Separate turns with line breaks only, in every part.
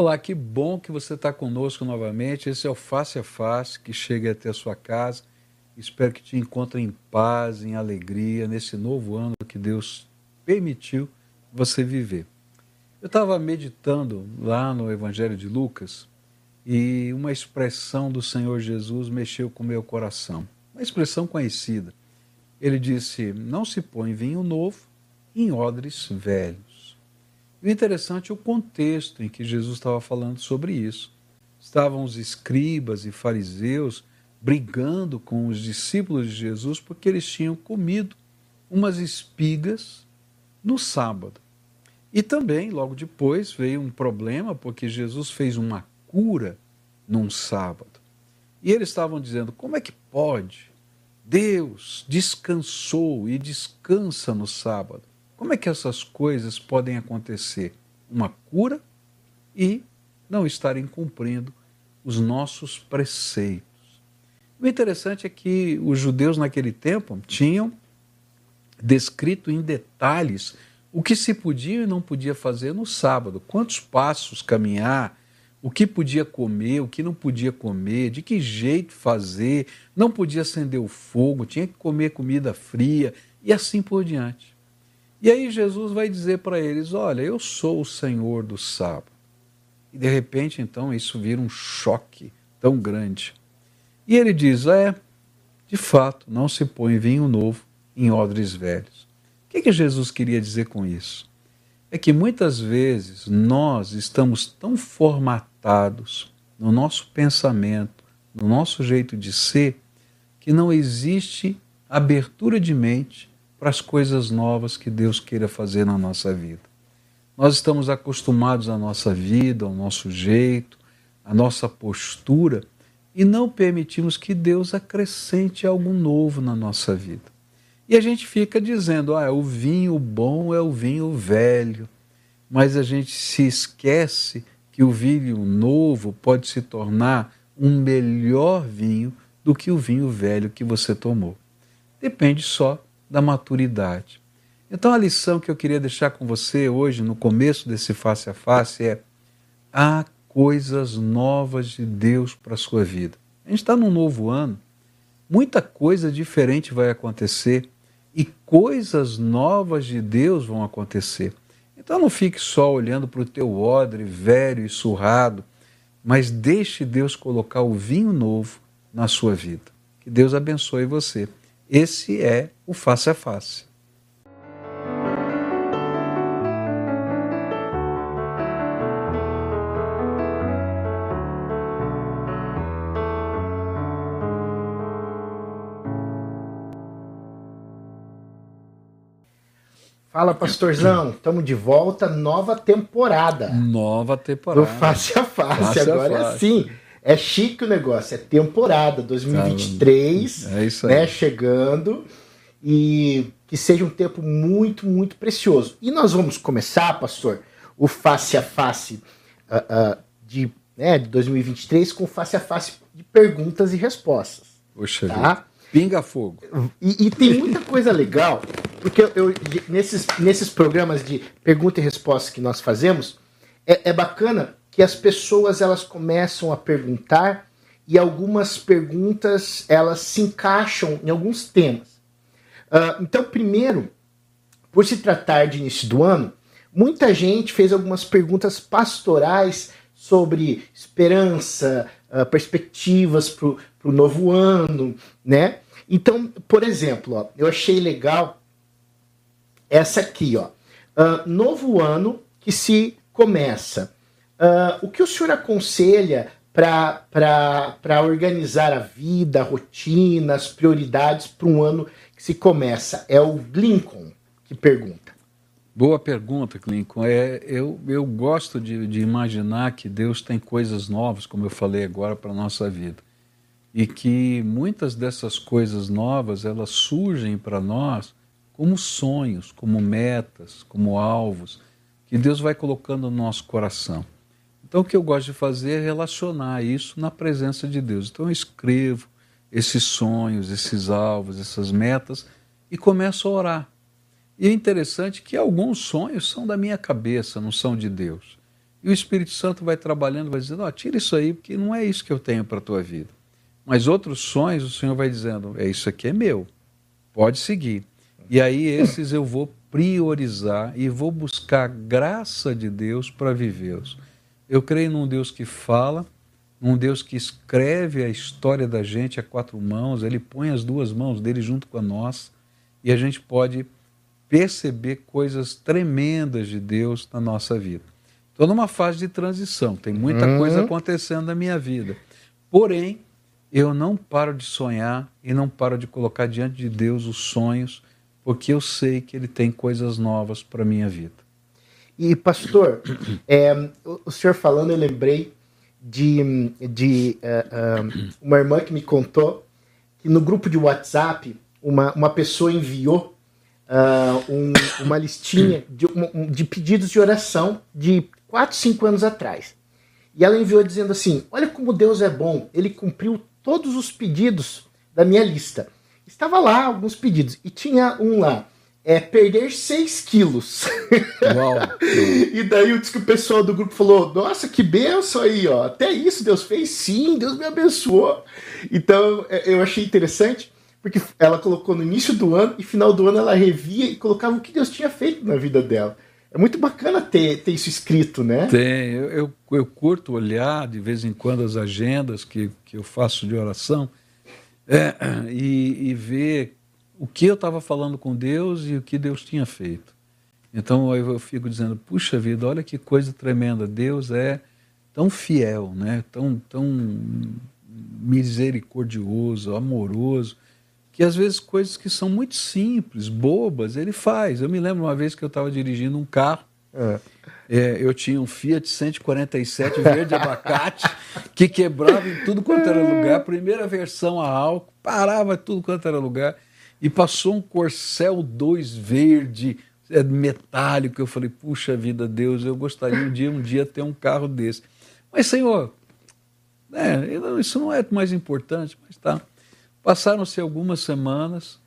Olá, que bom que você está conosco novamente. Esse é o Face a Face que chega até a sua casa. Espero que te encontre em paz, em alegria, nesse novo ano que Deus permitiu você viver. Eu estava meditando lá no Evangelho de Lucas e uma expressão do Senhor Jesus mexeu com o meu coração. Uma expressão conhecida. Ele disse: Não se põe vinho novo em odres velhos. E o interessante é o contexto em que Jesus estava falando sobre isso. Estavam os escribas e fariseus brigando com os discípulos de Jesus porque eles tinham comido umas espigas no sábado. E também, logo depois, veio um problema porque Jesus fez uma cura num sábado. E eles estavam dizendo: como é que pode? Deus descansou e descansa no sábado. Como é que essas coisas podem acontecer? Uma cura e não estarem cumprindo os nossos preceitos. O interessante é que os judeus naquele tempo tinham descrito em detalhes o que se podia e não podia fazer no sábado, quantos passos caminhar, o que podia comer, o que não podia comer, de que jeito fazer, não podia acender o fogo, tinha que comer comida fria e assim por diante. E aí Jesus vai dizer para eles: Olha, eu sou o Senhor do sábado. E de repente, então, isso vira um choque tão grande. E ele diz: É, de fato, não se põe vinho novo em odres velhos. O que, que Jesus queria dizer com isso? É que muitas vezes nós estamos tão formatados no nosso pensamento, no nosso jeito de ser, que não existe abertura de mente para as coisas novas que Deus queira fazer na nossa vida. Nós estamos acostumados à nossa vida, ao nosso jeito, à nossa postura e não permitimos que Deus acrescente algo novo na nossa vida. E a gente fica dizendo: ah, o vinho bom é o vinho velho, mas a gente se esquece que o vinho novo pode se tornar um melhor vinho do que o vinho velho que você tomou. Depende só da maturidade. Então a lição que eu queria deixar com você hoje, no começo desse face a face, é: há coisas novas de Deus para a sua vida. A gente está num novo ano, muita coisa diferente vai acontecer e coisas novas de Deus vão acontecer. Então não fique só olhando para o teu odre velho e surrado, mas deixe Deus colocar o vinho novo na sua vida. Que Deus abençoe você. Esse é o face a face.
Fala, pastorzão. Estamos de volta, nova temporada.
Nova temporada.
Do face a face. face Agora a face. é assim. É chique o negócio, é temporada 2023,
é isso aí.
né, chegando e que seja um tempo muito, muito precioso. E nós vamos começar, pastor, o face a face uh, uh, de, né, de 2023 com face a face de perguntas e respostas.
Poxa tá? Pinga fogo.
E, e, tem muita coisa legal, porque eu, eu, nesses, nesses programas de pergunta e resposta que nós fazemos, é, é bacana que as pessoas elas começam a perguntar e algumas perguntas elas se encaixam em alguns temas. Uh, então, primeiro, por se tratar de início do ano, muita gente fez algumas perguntas pastorais sobre esperança, uh, perspectivas para o novo ano, né? Então, por exemplo, ó, eu achei legal essa aqui, ó. Uh, novo ano que se começa. Uh, o que o senhor aconselha para organizar a vida, a rotina, as prioridades para um ano que se começa? É o Lincoln que pergunta.
Boa pergunta, Lincoln. É, eu, eu gosto de, de imaginar que Deus tem coisas novas, como eu falei agora, para a nossa vida. E que muitas dessas coisas novas, elas surgem para nós como sonhos, como metas, como alvos, que Deus vai colocando no nosso coração. Então, o que eu gosto de fazer é relacionar isso na presença de Deus. Então, eu escrevo esses sonhos, esses alvos, essas metas e começo a orar. E é interessante que alguns sonhos são da minha cabeça, não são de Deus. E o Espírito Santo vai trabalhando, vai dizendo: oh, tira isso aí, porque não é isso que eu tenho para a tua vida. Mas outros sonhos, o Senhor vai dizendo: é isso aqui é meu, pode seguir. E aí esses eu vou priorizar e vou buscar a graça de Deus para vivê-los. Eu creio num Deus que fala, num Deus que escreve a história da gente a quatro mãos, ele põe as duas mãos dele junto com a nossa, e a gente pode perceber coisas tremendas de Deus na nossa vida. Estou numa fase de transição, tem muita uhum. coisa acontecendo na minha vida. Porém, eu não paro de sonhar e não paro de colocar diante de Deus os sonhos, porque eu sei que Ele tem coisas novas para a minha vida.
E, pastor, é, o senhor falando, eu lembrei de, de uh, uh, uma irmã que me contou que no grupo de WhatsApp uma, uma pessoa enviou uh, um, uma listinha de, um, de pedidos de oração de 4, 5 anos atrás. E ela enviou dizendo assim: Olha como Deus é bom, ele cumpriu todos os pedidos da minha lista. Estava lá alguns pedidos, e tinha um lá é perder 6 quilos. Uau. e daí eu disse que o pessoal do grupo falou: Nossa, que benção aí, ó. Até isso Deus fez, sim, Deus me abençoou. Então é, eu achei interessante, porque ela colocou no início do ano e final do ano ela revia e colocava o que Deus tinha feito na vida dela. É muito bacana ter, ter isso escrito, né?
Tem. Eu, eu, eu curto olhar de vez em quando as agendas que, que eu faço de oração é, e, e ver o que eu estava falando com Deus e o que Deus tinha feito. Então eu, fico dizendo, puxa vida, olha que coisa tremenda. Deus é tão fiel, né? tão, tão misericordioso, amoroso que às vezes coisas que são muito simples, bobas, ele faz. Eu me lembro uma vez que eu estava dirigindo um carro, é. É, eu tinha um Fiat 147 verde abacate que quebrava em tudo quanto era lugar, primeira versão a álcool, parava em tudo quanto era lugar, e passou um Corcel 2 verde, é, metálico. Eu falei, puxa vida, Deus, eu gostaria um dia, um dia ter um carro desse. Mas, Senhor, é, isso não é mais importante, mas tá. Passaram-se algumas semanas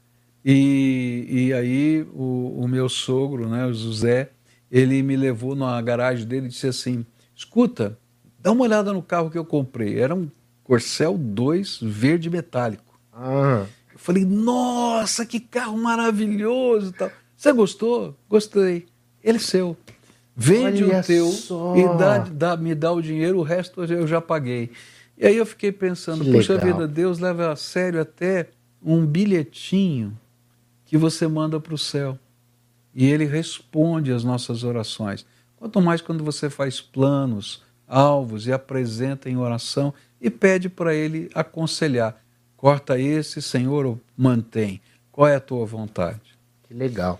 e, e aí o, o, meu sogro, né, o José, ele me levou na garagem dele e disse assim: escuta, dá uma olhada no carro que eu comprei. Era um Corcel 2 verde metálico. Ah. Eu falei, nossa, que carro maravilhoso! Tal. Você gostou? Gostei. Ele é seu. Vende Olha o teu só. e dá, dá, me dá o dinheiro, o resto eu já paguei. E aí eu fiquei pensando, que puxa legal. vida, Deus leva a sério até um bilhetinho que você manda para o céu. E ele responde às nossas orações. Quanto mais quando você faz planos, alvos e apresenta em oração e pede para ele aconselhar. Corta esse, Senhor, ou mantém. Qual é a tua vontade?
Que legal.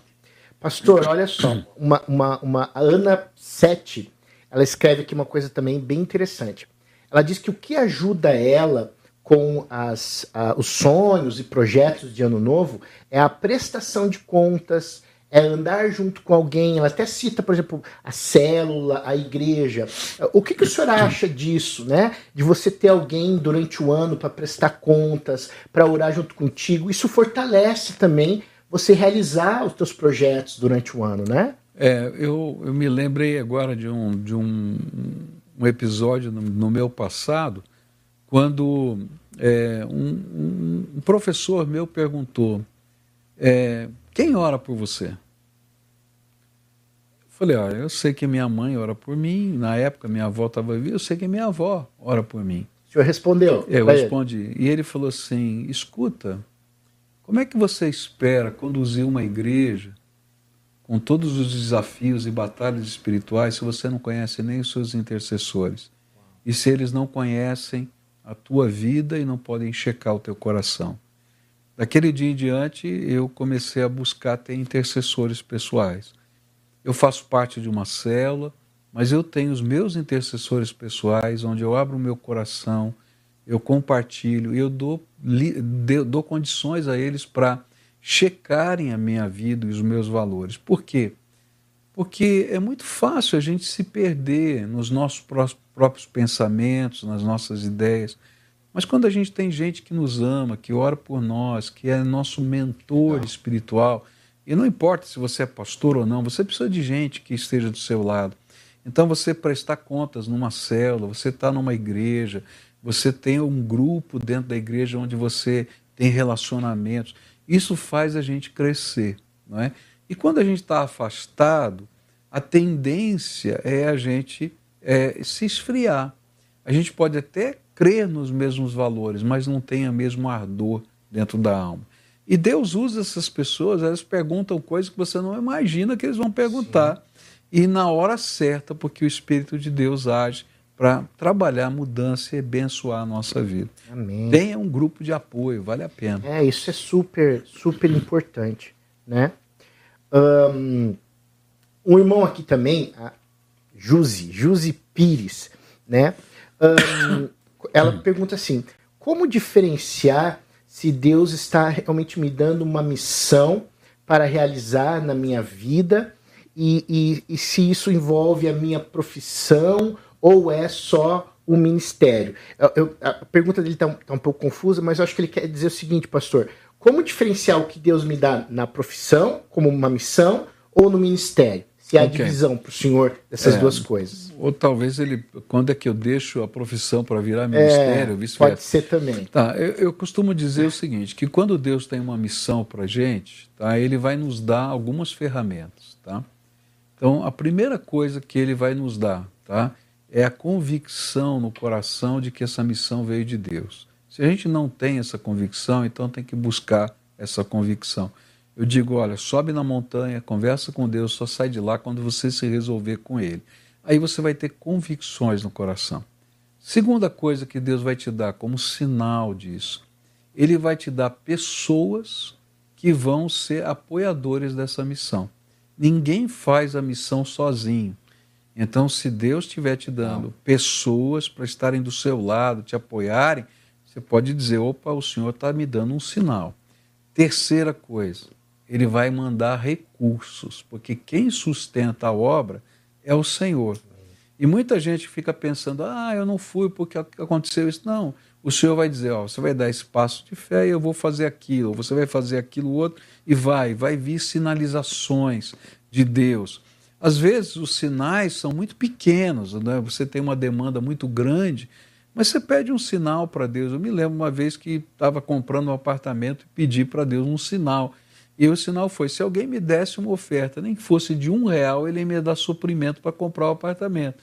Pastor, olha só, uma, uma, uma Ana 7, ela escreve aqui uma coisa também bem interessante. Ela diz que o que ajuda ela com as, os sonhos e projetos de ano novo é a prestação de contas, é andar junto com alguém. Ela até cita, por exemplo, a célula, a igreja. O que, que o senhor acha disso, né? De você ter alguém durante o ano para prestar contas, para orar junto contigo. Isso fortalece também você realizar os seus projetos durante o ano, né?
É, eu, eu me lembrei agora de um, de um um episódio no, no meu passado, quando é, um, um, professor meu perguntou: é, Quem ora por você? Falei: Olha, eu sei que minha mãe ora por mim, na época minha avó estava viva, eu sei que minha avó ora por mim.
O senhor respondeu?
Eu respondi. Ele. E ele falou assim: Escuta, como é que você espera conduzir uma igreja com todos os desafios e batalhas espirituais se você não conhece nem os seus intercessores. E se eles não conhecem a tua vida e não podem checar o teu coração. Daquele dia em diante, eu comecei a buscar ter intercessores pessoais. Eu faço parte de uma célula, mas eu tenho os meus intercessores pessoais, onde eu abro o meu coração, eu compartilho e eu dou, dou condições a eles para checarem a minha vida e os meus valores. Por quê? Porque é muito fácil a gente se perder nos nossos próprios pensamentos, nas nossas ideias. Mas quando a gente tem gente que nos ama, que ora por nós, que é nosso mentor espiritual, e não importa se você é pastor ou não, você precisa de gente que esteja do seu lado. Então, você prestar contas numa célula, você está numa igreja, você tem um grupo dentro da igreja onde você tem relacionamentos. Isso faz a gente crescer. Não é? E quando a gente está afastado, a tendência é a gente é, se esfriar. A gente pode até crer nos mesmos valores, mas não tem o mesmo ardor dentro da alma. E Deus usa essas pessoas, elas perguntam coisas que você não imagina que eles vão perguntar. Sim. E na hora certa, porque o Espírito de Deus age para trabalhar a mudança e abençoar a nossa vida. Amém. Tenha um grupo de apoio, vale a pena.
É, isso é super, super importante, né? Um, um irmão aqui também, a Juzi, Juzi Pires, né? Um, ela pergunta assim: como diferenciar se Deus está realmente me dando uma missão para realizar na minha vida e, e, e se isso envolve a minha profissão ou é só o ministério? Eu, eu, a pergunta dele está tá um pouco confusa, mas eu acho que ele quer dizer o seguinte, pastor: como diferenciar o que Deus me dá na profissão, como uma missão, ou no ministério? Se há okay. divisão para o senhor dessas é, duas coisas.
Ou talvez ele, quando é que eu deixo a profissão para virar ministério, é,
vice-versa. Pode ser também.
Tá, eu, eu, costumo dizer o seguinte, que quando Deus tem uma missão para a gente, tá, ele vai nos dar algumas ferramentas. Tá? Então, a primeira coisa que ele vai nos dar tá, é a convicção no coração de que essa missão veio de Deus. Se a gente não tem essa convicção, então tem que buscar essa convicção. Eu digo, olha, sobe na montanha, conversa com Deus, só sai de lá quando você se resolver com Ele. Aí você vai ter convicções no coração. Segunda coisa que Deus vai te dar como sinal disso, Ele vai te dar pessoas que vão ser apoiadores dessa missão. Ninguém faz a missão sozinho. Então, se Deus estiver te dando pessoas para estarem do seu lado, te apoiarem, você pode dizer: opa, o Senhor está me dando um sinal. Terceira coisa, ele vai mandar recursos, porque quem sustenta a obra é o Senhor. E muita gente fica pensando, ah, eu não fui porque aconteceu isso. Não, o Senhor vai dizer, ó, você vai dar espaço de fé e eu vou fazer aquilo, você vai fazer aquilo outro, e vai, vai vir sinalizações de Deus. Às vezes os sinais são muito pequenos, né? você tem uma demanda muito grande, mas você pede um sinal para Deus. Eu me lembro uma vez que estava comprando um apartamento e pedi para Deus um sinal. E o sinal foi: se alguém me desse uma oferta, nem que fosse de um real, ele me dar suprimento para comprar o apartamento.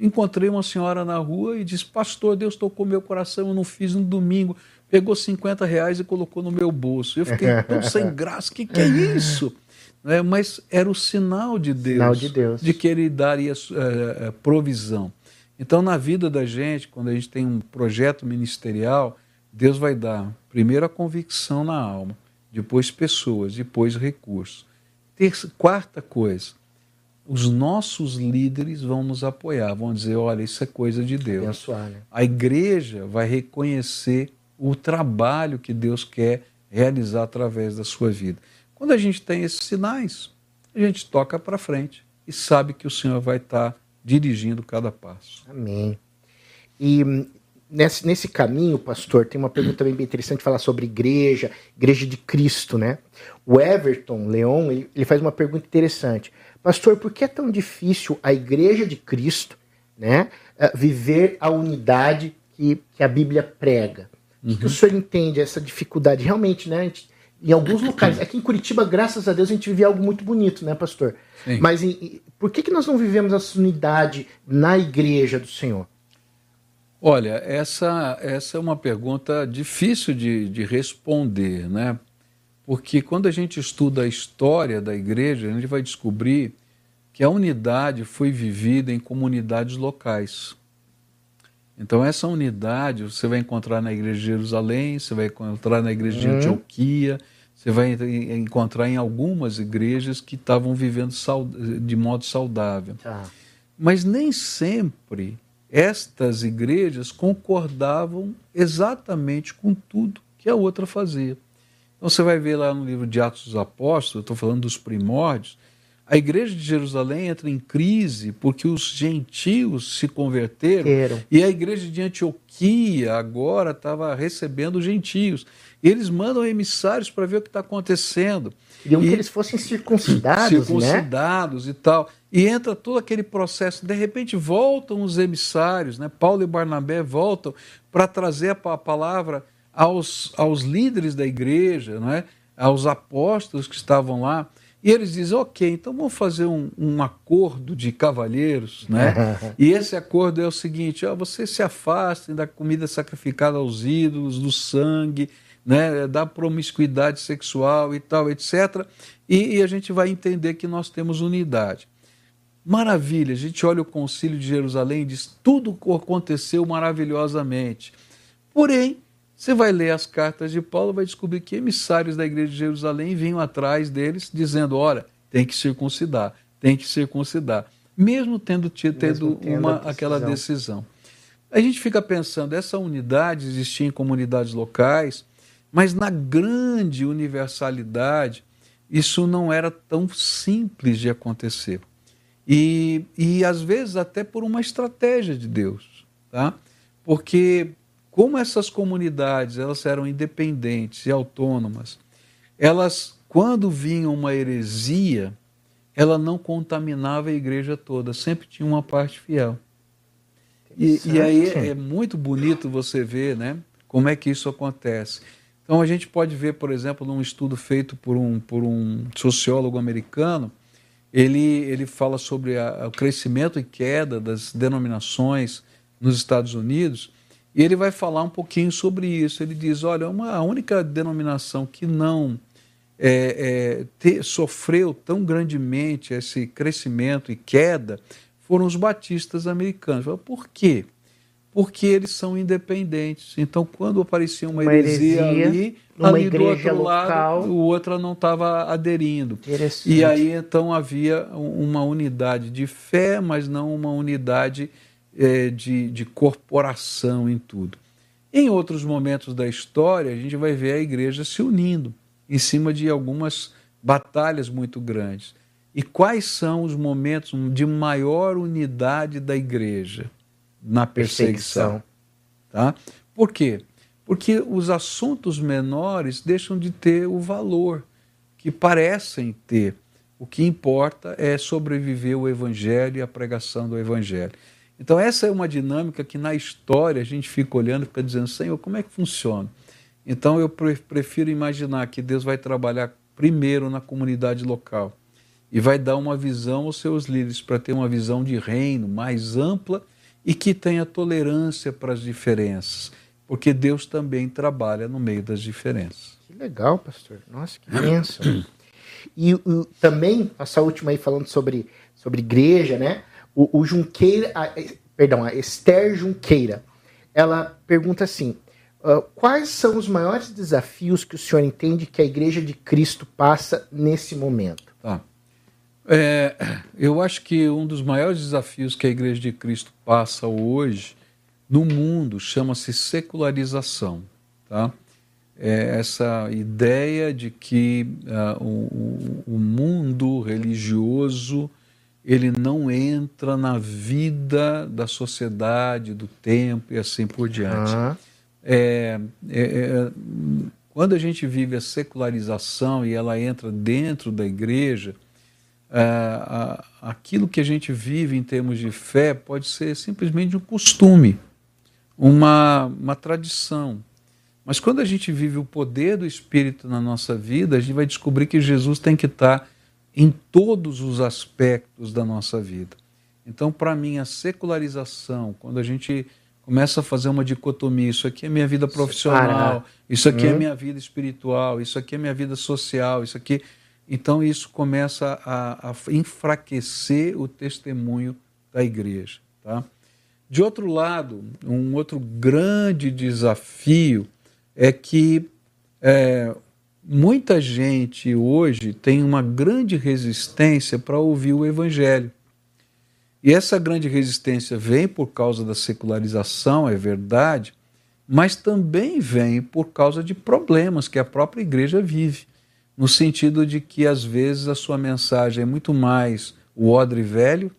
Encontrei uma senhora na rua e disse: Pastor, Deus tocou meu coração, eu não fiz no domingo. Pegou 50 reais e colocou no meu bolso. Eu fiquei tão sem graça: o que, que é isso? É, mas era o sinal de Deus,
sinal de, Deus.
de que Ele daria é, provisão. Então, na vida da gente, quando a gente tem um projeto ministerial, Deus vai dar primeiro a convicção na alma depois pessoas, depois recursos. Terça, quarta coisa, os nossos líderes vão nos apoiar, vão dizer: olha, isso é coisa de Deus. A igreja vai reconhecer o trabalho que Deus quer realizar através da sua vida. Quando a gente tem esses sinais, a gente toca para frente e sabe que o Senhor vai estar dirigindo cada passo.
Amém. E nesse, nesse caminho, pastor, tem uma pergunta bem, interessante falar sobre igreja, igreja de Cristo, né? O Everton Leon, ele, ele faz uma pergunta interessante. Pastor, por que é tão difícil a igreja de Cristo, né, eh, viver a unidade que, que a Bíblia prega? O que, que o uhum. senhor entende essa dificuldade? Realmente, né? Gente, em alguns locais. Aqui em Curitiba, graças a Deus, a gente vive algo muito bonito, né, pastor? Sim. Mas em, por que, que nós não vivemos essa unidade na igreja do Senhor?
Olha, essa, essa é uma pergunta difícil de, de responder, né? Porque quando a gente estuda a história da igreja, a gente vai descobrir que a unidade foi vivida em comunidades locais. Então, essa unidade você vai encontrar na igreja de Jerusalém, você vai encontrar na igreja de uhum. Antioquia, você vai encontrar em algumas igrejas que estavam vivendo de modo saudável. Tá. Mas nem sempre estas igrejas concordavam exatamente com tudo que a outra fazia. Então você vai ver lá no livro de Atos dos Apóstolos, estou falando dos primórdios, a igreja de Jerusalém entra em crise porque os gentios se converteram Quero. e a igreja de Antioquia agora estava recebendo gentios. Eles mandam emissários para ver o que está acontecendo.
Queriam e, que eles fossem circuncidados,
circuncidados
né?
e tal. E entra todo aquele processo. De repente voltam os emissários, né? Paulo e Barnabé voltam para trazer a palavra aos, aos líderes da igreja, não é? aos apóstolos que estavam lá. E eles dizem, ok, então vamos fazer um, um acordo de cavalheiros, né? e esse acordo é o seguinte: ó, vocês se afastem da comida sacrificada aos ídolos, do sangue, né? da promiscuidade sexual e tal, etc. E, e a gente vai entender que nós temos unidade. Maravilha, a gente olha o concílio de Jerusalém e diz: tudo aconteceu maravilhosamente. Porém, você vai ler as cartas de Paulo, vai descobrir que emissários da igreja de Jerusalém vinham atrás deles, dizendo: olha, tem que circuncidar, tem que circuncidar, mesmo tendo tido mesmo uma, decisão. aquela decisão. A gente fica pensando, essa unidade existia em comunidades locais, mas na grande universalidade, isso não era tão simples de acontecer. E, e às vezes até por uma estratégia de Deus. Tá? Porque como essas comunidades elas eram independentes e autônomas, elas, quando vinha uma heresia, ela não contaminava a igreja toda, sempre tinha uma parte fiel. E, e, aí é muito bonito você ver né, como é que isso acontece. Então a gente pode ver, por exemplo, num estudo feito por um, por um sociólogo americano, ele, ele fala sobre a, o crescimento e queda das denominações nos Estados Unidos, e ele vai falar um pouquinho sobre isso. Ele diz: olha, uma, a única denominação que não é, é, sofreu tão grandemente esse crescimento e queda foram os batistas americanos. Por quê? Porque eles são independentes. Então, quando aparecia uma, uma heresia, heresia, ali, ali do outro local, lado, o outro não estava aderindo. E aí, então, havia uma unidade de fé, mas não uma unidade é, de, de corporação em tudo. Em outros momentos da história, a gente vai ver a igreja se unindo em cima de algumas batalhas muito grandes. E quais são os momentos de maior unidade da igreja na perseguição? Tá? Por quê? Porque os assuntos menores deixam de ter o valor que parecem ter. O que importa é sobreviver o evangelho e a pregação do evangelho. Então, essa é uma dinâmica que na história a gente fica olhando e fica dizendo: Senhor, como é que funciona? Então, eu prefiro imaginar que Deus vai trabalhar primeiro na comunidade local e vai dar uma visão aos seus líderes para ter uma visão de reino mais ampla e que tenha tolerância para as diferenças, porque Deus também trabalha no meio das diferenças.
Que legal, pastor. Nossa, que bênção. e, e também, essa última aí falando sobre, sobre igreja, né? O, o Junqueira, a, perdão, a Esther Junqueira, ela pergunta assim: uh, quais são os maiores desafios que o senhor entende que a Igreja de Cristo passa nesse momento?
Tá. É, eu acho que um dos maiores desafios que a Igreja de Cristo passa hoje no mundo chama-se secularização. Tá? É essa ideia de que uh, o, o mundo religioso ele não entra na vida da sociedade, do tempo e assim por diante. Uhum. É, é, quando a gente vive a secularização e ela entra dentro da igreja, é, aquilo que a gente vive em termos de fé pode ser simplesmente um costume, uma, uma tradição. Mas quando a gente vive o poder do Espírito na nossa vida, a gente vai descobrir que Jesus tem que estar em todos os aspectos da nossa vida. Então, para mim, a secularização, quando a gente começa a fazer uma dicotomia, isso aqui é minha vida profissional, isso aqui é uhum. minha vida espiritual, isso aqui é minha vida social, isso aqui. Então, isso começa a, a enfraquecer o testemunho da igreja. Tá? De outro lado, um outro grande desafio é que é, muita gente hoje tem uma grande resistência para ouvir o Evangelho. E essa grande resistência vem por causa da secularização, é verdade, mas também vem por causa de problemas que a própria igreja vive, no sentido de que às vezes a sua mensagem é muito mais o odre velho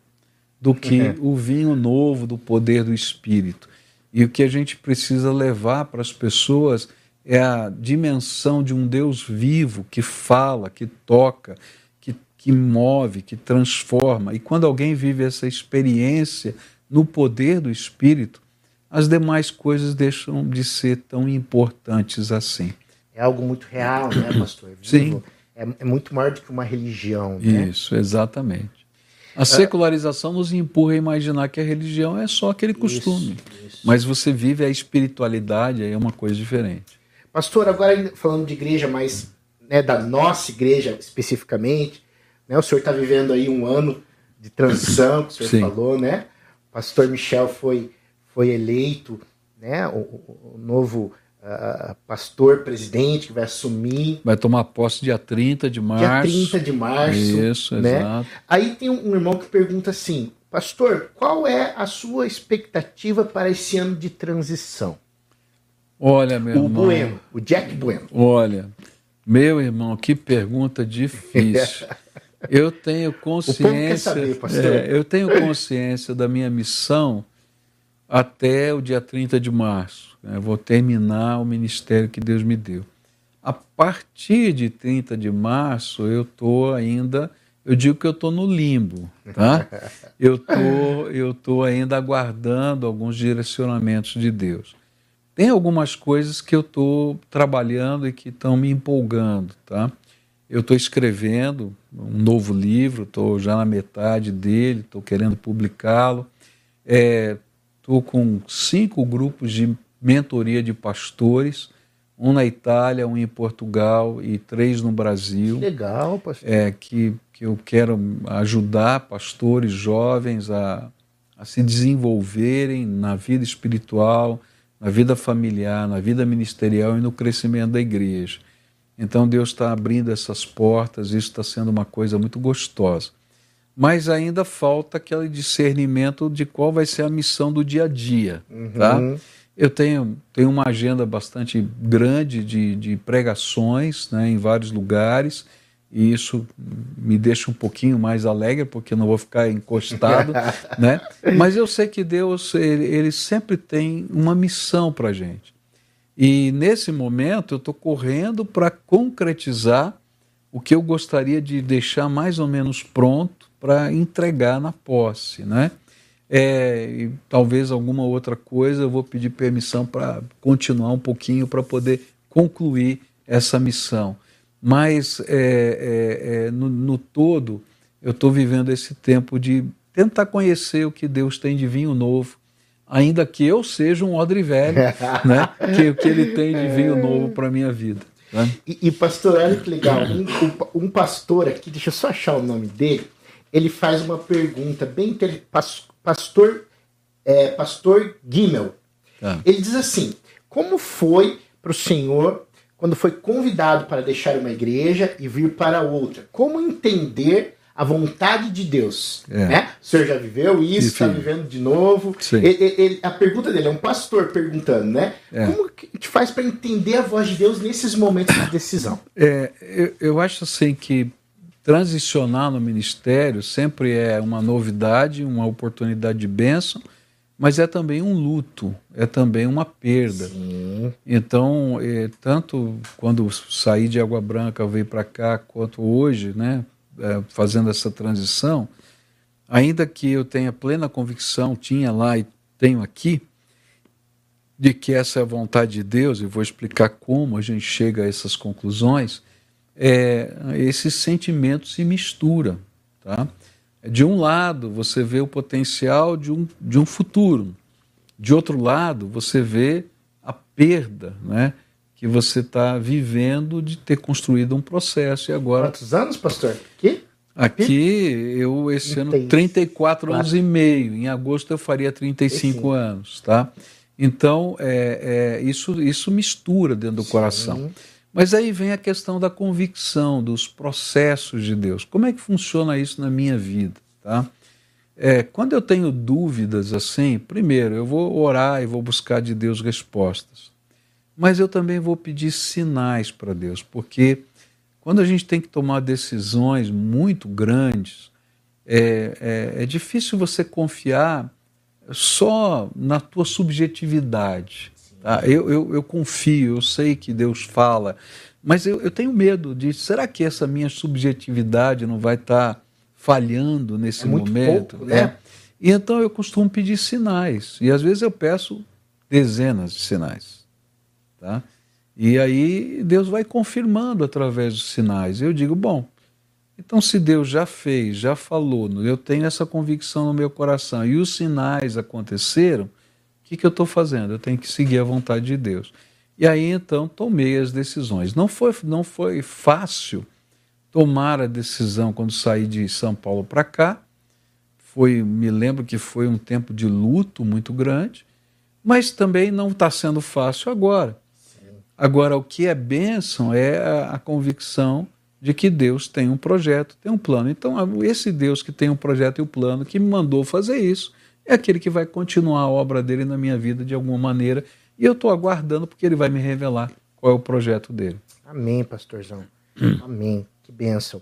do que uhum. o vinho novo do poder do Espírito. E o que a gente precisa levar para as pessoas é a dimensão de um Deus vivo que fala, que toca, que, que move, que transforma. E quando alguém vive essa experiência no poder do Espírito, as demais coisas deixam de ser tão importantes assim.
É algo muito real, né, pastor? Vivo.
Sim.
É, é, muito maior do que uma religião. Né?
Isso, exatamente. A secularização nos empurra a imaginar que a religião é só aquele costume. Isso, isso. Mas você vive a espiritualidade, aí é uma coisa diferente.
Pastor, agora falando de igreja, mas né, da nossa igreja especificamente, né, o senhor está vivendo aí um ano de transição, que o senhor Sim. falou, né? O pastor Michel foi, foi eleito né, o, o novo uh, pastor presidente que vai assumir.
Vai tomar posse dia 30 de março.
Dia 30 de março.
Isso, né? exato.
Aí tem um irmão que pergunta assim: Pastor, qual é a sua expectativa para esse ano de transição?
Olha, meu
o
irmão.
Bueno, o Jack Bueno.
Olha, meu irmão, que pergunta difícil. Eu tenho consciência.
Saber, é,
eu tenho consciência da minha missão até o dia 30 de março. Eu vou terminar o ministério que Deus me deu. A partir de 30 de março, eu estou ainda. Eu digo que eu estou no limbo, tá? Eu tô, eu tô ainda aguardando alguns direcionamentos de Deus. Tem algumas coisas que eu estou trabalhando e que estão me empolgando, tá? Eu estou escrevendo um novo livro, estou já na metade dele, estou querendo publicá-lo. Estou com cinco grupos de mentoria de pastores, um na Itália, um em Portugal e três no Brasil.
Que legal, pastor.
É, que, que eu quero ajudar pastores jovens a, a se desenvolverem na vida espiritual, na vida familiar, na vida ministerial e no crescimento da igreja. Então Deus está abrindo essas portas, isso está sendo uma coisa muito gostosa. Mas ainda falta aquele discernimento de qual vai ser a missão do dia a dia. Uhum. Tá? Eu tenho, tenho uma agenda bastante grande de, de pregações né, em vários lugares e isso me deixa um pouquinho mais alegre porque não vou ficar encostado, né? Mas eu sei que Deus ele, ele sempre tem uma missão para gente e nesse momento eu estou correndo para concretizar o que eu gostaria de deixar mais ou menos pronto para entregar na posse, né? É, e talvez alguma outra coisa eu vou pedir permissão para continuar um pouquinho para poder concluir essa missão. Mas, é, é, é, no, no, todo, eu estou vivendo esse tempo de tentar conhecer o que Deus tem de vinho novo, ainda que eu seja um odre velho, né? que o que Ele tem de vinho novo para a minha vida. Né?
E, e, pastor, olha que legal, um, um, pastor aqui, deixa eu só achar o nome dele, ele faz uma pergunta bem interessante, pastor, é, pastor Gimel. Ah. Ele diz assim, como foi para o senhor quando foi convidado para deixar uma igreja e vir para outra. Como entender a vontade de Deus? É. Né? O senhor já viveu isso, está vivendo de novo. Ele, ele, a pergunta dele é um pastor perguntando, né? É. Como que a gente faz para entender a voz de Deus nesses momentos de decisão?
É, eu, eu acho assim que transicionar no ministério sempre é uma novidade, uma oportunidade de bênção mas é também um luto, é também uma perda. Sim. Então, é, tanto quando saí de Água Branca, veio para cá, quanto hoje, né, é, fazendo essa transição, ainda que eu tenha plena convicção, tinha lá e tenho aqui, de que essa é a vontade de Deus, e vou explicar como a gente chega a essas conclusões, é, esse sentimento se mistura, tá? De um lado, você vê o potencial de um, de um futuro. De outro lado, você vê a perda né, que você está vivendo de ter construído um processo. E agora.
Quantos anos, pastor? Aqui?
Aqui, eu esse 30, ano, 34 anos e meio. Em agosto eu faria 35 anos, tá? Então, é, é, isso, isso mistura dentro do Sim. coração. Mas aí vem a questão da convicção, dos processos de Deus. Como é que funciona isso na minha vida? Tá? É, quando eu tenho dúvidas assim, primeiro, eu vou orar e vou buscar de Deus respostas. Mas eu também vou pedir sinais para Deus, porque quando a gente tem que tomar decisões muito grandes, é, é, é difícil você confiar só na tua subjetividade. Tá? Eu, eu, eu confio, eu sei que Deus fala, mas eu, eu tenho medo de, será que essa minha subjetividade não vai estar tá falhando nesse é momento?
Pouco, né? É.
E então eu costumo pedir sinais, e às vezes eu peço dezenas de sinais. Tá? E aí Deus vai confirmando através dos sinais. Eu digo, bom, então se Deus já fez, já falou, eu tenho essa convicção no meu coração e os sinais aconteceram, que, que eu estou fazendo? Eu tenho que seguir a vontade de Deus. E aí então tomei as decisões. Não foi, não foi fácil tomar a decisão quando saí de São Paulo para cá. Foi, me lembro que foi um tempo de luto muito grande, mas também não está sendo fácil agora. Agora, o que é bênção é a, a convicção de que Deus tem um projeto, tem um plano. Então, esse Deus que tem um projeto e o um plano, que me mandou fazer isso, é aquele que vai continuar a obra dele na minha vida de alguma maneira e eu estou aguardando porque ele vai me revelar qual é o projeto dele.
Amém, pastorzão. Hum. Amém. Que bênção.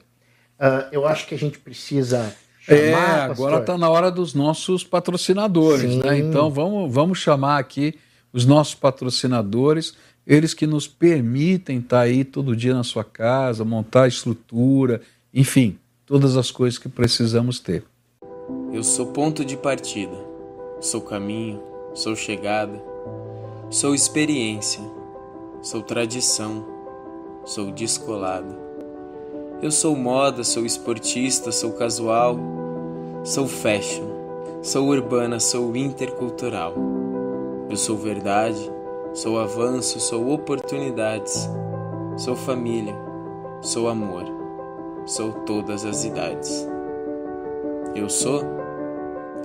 Uh, eu acho que a gente precisa.
Chamar, é, agora está na hora dos nossos patrocinadores, né? Então vamos, vamos chamar aqui os nossos patrocinadores, eles que nos permitem estar tá aí todo dia na sua casa, montar a estrutura, enfim, todas as coisas que precisamos ter.
Eu sou ponto de partida, sou caminho, sou chegada. Sou experiência, sou tradição, sou descolado. Eu sou moda, sou esportista, sou casual, sou fashion, sou urbana, sou intercultural. Eu sou verdade, sou avanço, sou oportunidades, sou família, sou amor, sou todas as idades. Eu sou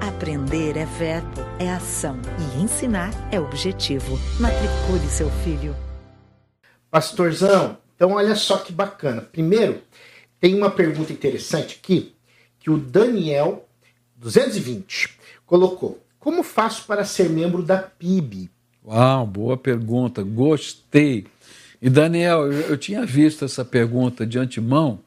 Aprender é verbo, é ação e ensinar é objetivo. Matricule seu filho.
Pastorzão, então olha só que bacana. Primeiro, tem uma pergunta interessante aqui que o Daniel 220 colocou: Como faço para ser membro da PIB?
Uau, boa pergunta, gostei. E Daniel, eu, eu tinha visto essa pergunta de antemão,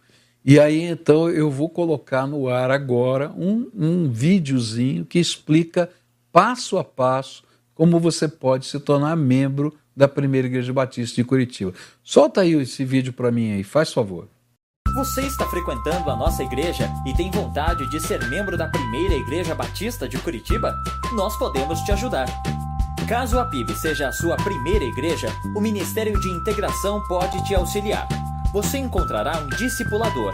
e aí então eu vou colocar no ar agora um, um videozinho que explica passo a passo como você pode se tornar membro da Primeira Igreja Batista de Curitiba. Solta aí esse vídeo para mim aí, faz favor.
Você está frequentando a nossa igreja e tem vontade de ser membro da Primeira Igreja Batista de Curitiba? Nós podemos te ajudar. Caso a PIB seja a sua primeira igreja, o Ministério de Integração pode te auxiliar. Você encontrará um discipulador.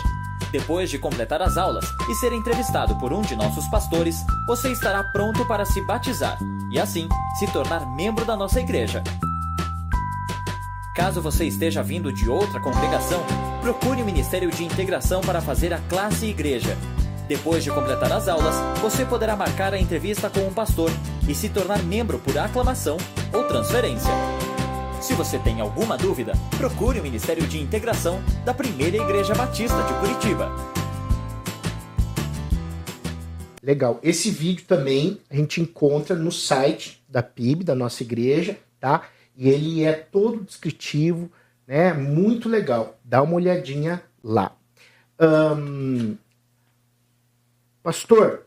Depois de completar as aulas e ser entrevistado por um de nossos pastores, você estará pronto para se batizar e assim se tornar membro da nossa igreja. Caso você esteja vindo de outra congregação, procure o Ministério de Integração para fazer a classe igreja. Depois de completar as aulas, você poderá marcar a entrevista com um pastor e se tornar membro por aclamação ou transferência. Se você tem alguma dúvida, procure o Ministério de Integração da Primeira Igreja Batista de Curitiba.
Legal. Esse vídeo também a gente encontra no site da PIB, da nossa igreja, tá? e ele é todo descritivo, né? Muito legal. Dá uma olhadinha lá. Um, pastor,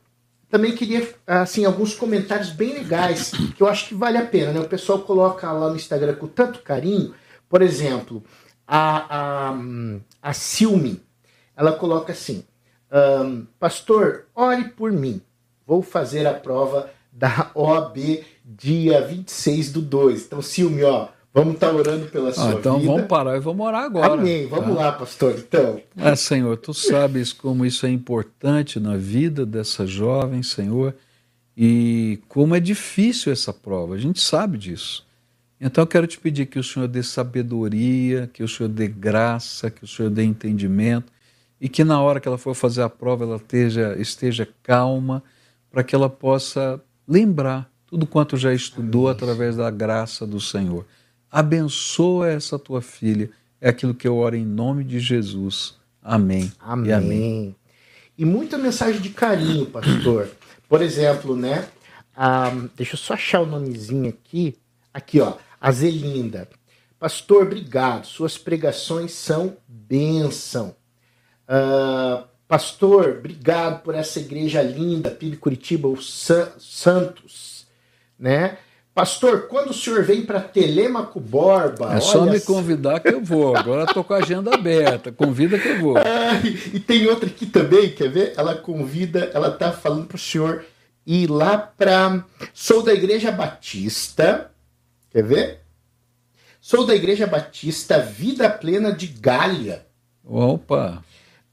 também queria assim alguns comentários bem legais que eu acho que vale a pena, né? O pessoal coloca lá no Instagram com tanto carinho. Por exemplo, a, a, a Silmi, ela coloca assim: um, Pastor, ore por mim. Vou fazer a prova da OAB dia 26 do 2. Então, Silmi, ó, vamos estar tá orando pela ah, sua
então
vida.
Então vamos parar e vamos orar agora.
Amém. Vamos tá? lá, pastor. Então.
É, Senhor, tu sabes como isso é importante na vida dessa jovem, Senhor, e como é difícil essa prova. A gente sabe disso. Então eu quero te pedir que o Senhor dê sabedoria, que o Senhor dê graça, que o Senhor dê entendimento e que na hora que ela for fazer a prova ela esteja, esteja calma para que ela possa lembrar tudo quanto já estudou através da graça do Senhor. Abençoa essa tua filha. É aquilo que eu oro em nome de Jesus. Amém.
Amém. E, amém. e muita mensagem de carinho, pastor. Por exemplo, né? Ah, deixa eu só achar o nomezinho aqui. Aqui, ó. A Zelinda. Pastor, obrigado. Suas pregações são bênção. Uh, pastor, obrigado por essa igreja linda, PIB Curitiba, o San Santos, né? Pastor, quando o senhor vem para Telemaco Borba?
É só me convidar que eu vou. Agora estou com a agenda aberta. Convida que eu vou.
Ah, e tem outra aqui também, quer ver? Ela convida, ela tá falando para o senhor ir lá para. Sou da Igreja Batista. Quer ver? Sou da Igreja Batista Vida Plena de Galha.
Opa!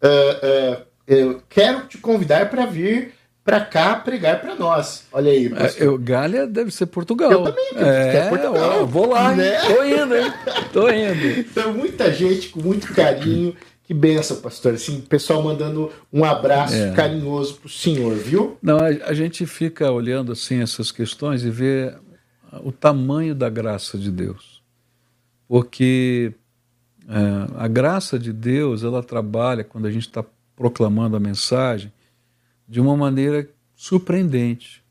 Uh, uh, eu quero te convidar para vir para cá pregar para nós. Olha aí.
É, eu, Galha deve ser Portugal. Eu
também, é, é Portugal.
Eu vou lá, né? Tô indo, hein? Tô indo.
Então, muita gente com muito carinho. Que benção, pastor. Assim, pessoal mandando um abraço é. carinhoso pro senhor, viu?
Não, a, a, gente fica olhando assim essas questões e vê o tamanho da graça de Deus. Porque é, a graça de Deus, ela trabalha quando a gente está proclamando a mensagem de uma maneira surpreendente.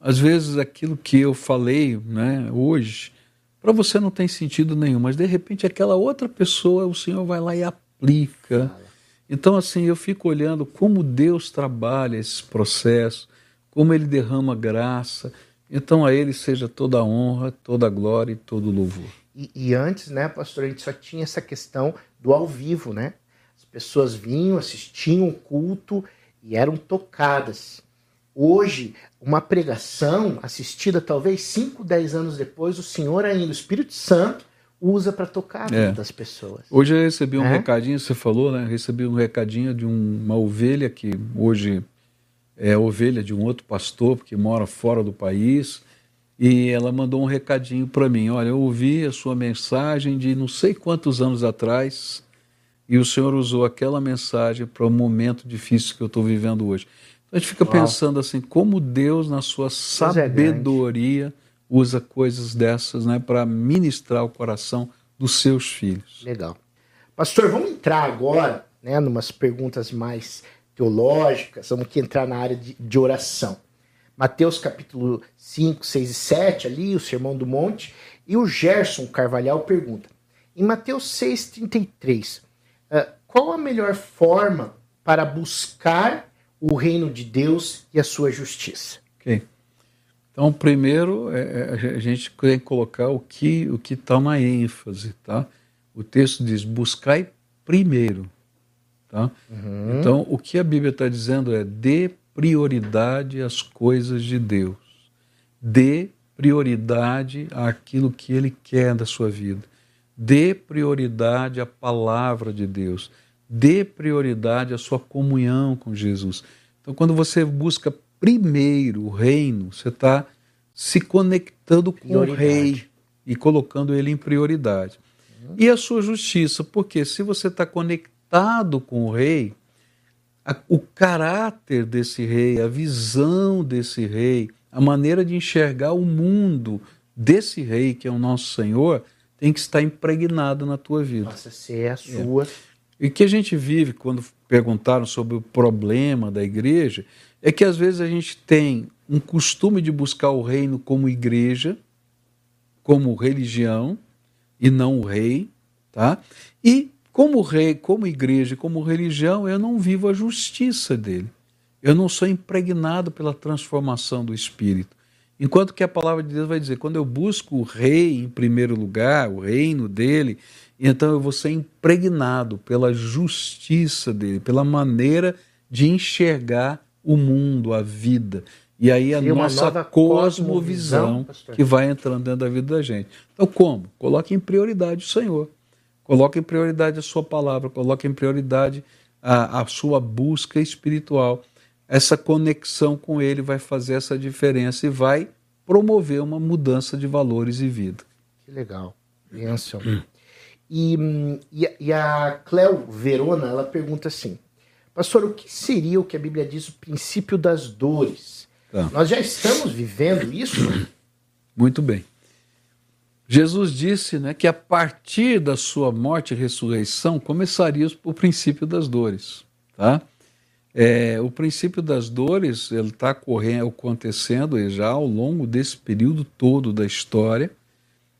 Às vezes aquilo que eu falei né, hoje, para você não tem sentido nenhum, mas de repente aquela outra pessoa, o Senhor vai lá e aplica. Então, assim, eu fico olhando como Deus trabalha esse processo, como Ele derrama graça. Então, a Ele seja toda a honra, toda a glória e todo o louvor.
E, e, antes, né, pastor, a gente só tinha essa questão do ao vivo, né? As pessoas vinham, assistiam o culto e eram tocadas. Hoje, uma pregação assistida talvez 5, 10 anos depois, o Senhor ainda, o Espírito Santo, usa para tocar a é. das pessoas.
Hoje eu recebi um é? recadinho, você falou, né? Recebi um recadinho de um, uma ovelha que hoje é ovelha de um outro pastor, que mora fora do país e ela mandou um recadinho para mim: Olha, eu ouvi a sua mensagem de não sei quantos anos atrás e o senhor usou aquela mensagem para o momento difícil que eu estou vivendo hoje. Então a gente fica Uau. pensando assim: como Deus, na sua é sabedoria, usa coisas dessas né, para ministrar o coração dos seus filhos.
Legal. Pastor, vamos entrar agora né, numas perguntas mais teológicas, vamos que entrar na área de, de oração. Mateus capítulo 5, 6 e 7, ali, o Sermão do Monte. E o Gerson Carvalhal pergunta: em Mateus 6, 33, uh, qual a melhor forma para buscar o reino de Deus e a sua justiça?
Ok. Então, primeiro, é, é a gente tem que colocar o que o que está na ênfase, tá? O texto diz: buscai primeiro, tá? Uhum. Então, o que a Bíblia está dizendo é: dê prioridade às coisas de Deus. Dê prioridade àquilo que Ele quer da sua vida. Dê prioridade à palavra de Deus. Dê prioridade à sua comunhão com Jesus. Então, quando você busca primeiro o reino, você está se conectando com prioridade. o rei e colocando ele em prioridade. Uhum. E a sua justiça, porque se você está conectado com o rei, a, o caráter desse rei, a visão desse rei, a maneira de enxergar o mundo desse rei, que é o nosso Senhor, tem que estar impregnado na tua vida.
Nossa, ser a é. sua. É.
E que a gente vive, quando perguntaram sobre o problema da igreja, é que às vezes a gente tem um costume de buscar o reino como igreja, como religião, e não o rei, tá? E como rei, como igreja, como religião, eu não vivo a justiça dele. Eu não sou impregnado pela transformação do espírito. Enquanto que a palavra de Deus vai dizer, quando eu busco o rei em primeiro lugar, o reino dele, então eu vou ser impregnado pela justiça dele, pela maneira de enxergar o mundo, a vida. E aí a Sim, nossa cosmovisão, cosmovisão que vai entrando dentro da vida da gente. Então, como? Coloque em prioridade o Senhor. Coloque em prioridade a sua palavra, coloque em prioridade a, a sua busca espiritual. Essa conexão com Ele vai fazer essa diferença e vai promover uma mudança de valores e vida.
Que legal. Benção. Hum. E, e, e a Cleo Verona, ela pergunta assim, Pastor, o que seria o que a Bíblia diz o princípio das dores? Tá. Nós já estamos vivendo isso?
Muito bem. Jesus disse né, que a partir da sua morte e ressurreição começaria o princípio das dores. Tá? É, o princípio das dores ele está acontecendo já ao longo desse período todo da história,